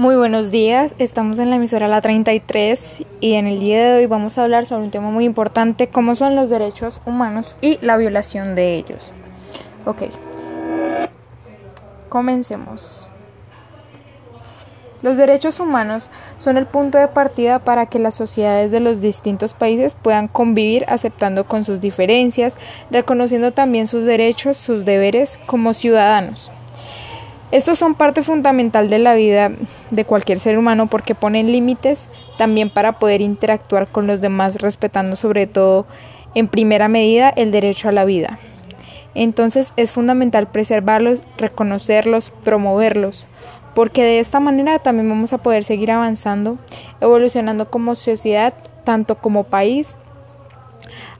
Buenos días, estamos en la emisora La 33 y en el día de hoy vamos a hablar sobre un tema muy importante como son los derechos humanos y la violación de ellos. Ok, comencemos. Los derechos humanos son el punto de partida para que las sociedades de los distintos países puedan convivir aceptando con sus diferencias, reconociendo también sus derechos, sus deberes como ciudadanos. Estos son parte fundamental de la vida de cualquier ser humano porque ponen límites también para poder interactuar con los demás respetando sobre todo en primera medida el derecho a la vida. Entonces es fundamental preservarlos, reconocerlos, promoverlos, porque de esta manera también vamos a poder seguir avanzando, evolucionando como sociedad, tanto como país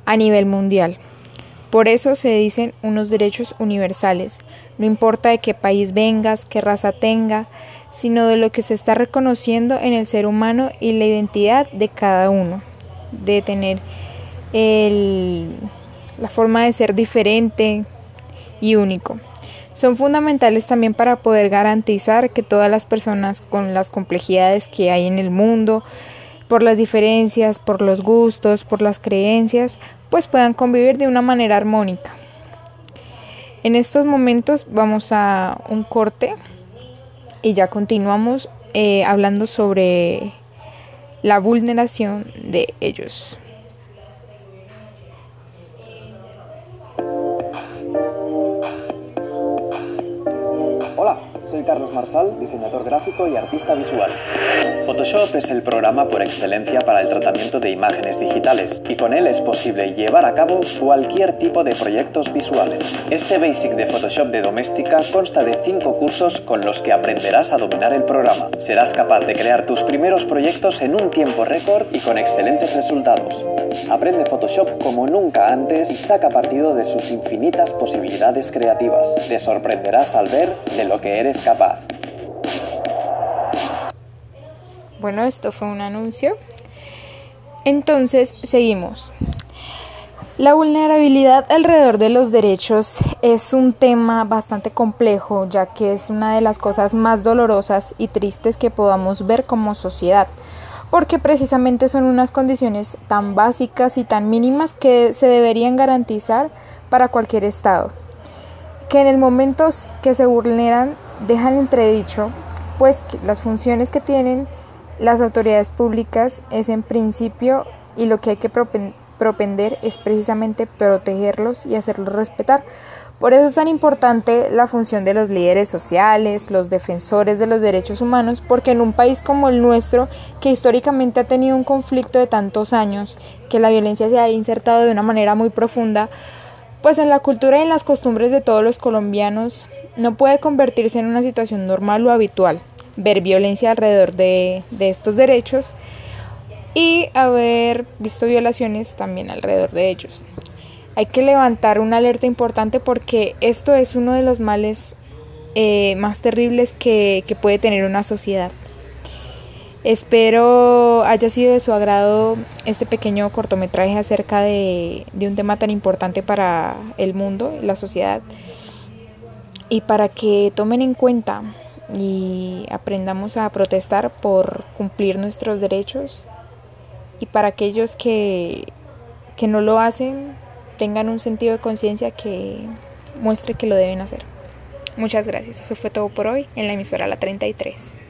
a nivel mundial. Por eso se dicen unos derechos universales, no importa de qué país vengas, qué raza tenga, sino de lo que se está reconociendo en el ser humano y la identidad de cada uno, de tener la forma de ser diferente y único. Son fundamentales también para poder garantizar que todas las personas con las complejidades que hay en el mundo, por las diferencias, por los gustos, por las creencias, pues puedan convivir de una manera armónica. En estos momentos vamos a un corte y ya continuamos eh, hablando sobre la vulneración de ellos. Soy Carlos Marsal, diseñador gráfico y artista visual. Photoshop es el programa por excelencia para el tratamiento de imágenes digitales y con él es posible llevar a cabo cualquier tipo de proyectos visuales. Este basic de Photoshop de doméstica consta de 5 cursos con los que aprenderás a dominar el programa. Serás capaz de crear tus primeros proyectos en un tiempo récord y con excelentes resultados. Aprende Photoshop como nunca antes y saca partido de sus infinitas posibilidades creativas. Te sorprenderás al ver de lo que eres capaz. Bueno, esto fue un anuncio. Entonces, seguimos. La vulnerabilidad alrededor de los derechos es un tema bastante complejo, ya que es una de las cosas más dolorosas y tristes que podamos ver como sociedad, porque precisamente son unas condiciones tan básicas y tan mínimas que se deberían garantizar para cualquier Estado, que en el momento que se vulneran dejan entredicho pues las funciones que tienen las autoridades públicas es en principio y lo que hay que propender es precisamente protegerlos y hacerlos respetar. Por eso es tan importante la función de los líderes sociales, los defensores de los derechos humanos, porque en un país como el nuestro, que históricamente ha tenido un conflicto de tantos años, que la violencia se ha insertado de una manera muy profunda, pues en la cultura y en las costumbres de todos los colombianos no puede convertirse en una situación normal o habitual ver violencia alrededor de, estos derechos y haber visto violaciones también alrededor de ellos. Hay que levantar una alerta importante porque esto es uno de los males eh, más terribles que, puede tener una sociedad. Espero haya sido de su agrado este pequeño cortometraje acerca de, de un tema tan importante para el mundo, la sociedad y para que tomen en cuenta y aprendamos a protestar por cumplir nuestros derechos y para aquellos que, que no lo hacen tengan un sentido de conciencia que muestre que lo deben hacer. Muchas gracias. Eso fue todo por hoy en la emisora La 33.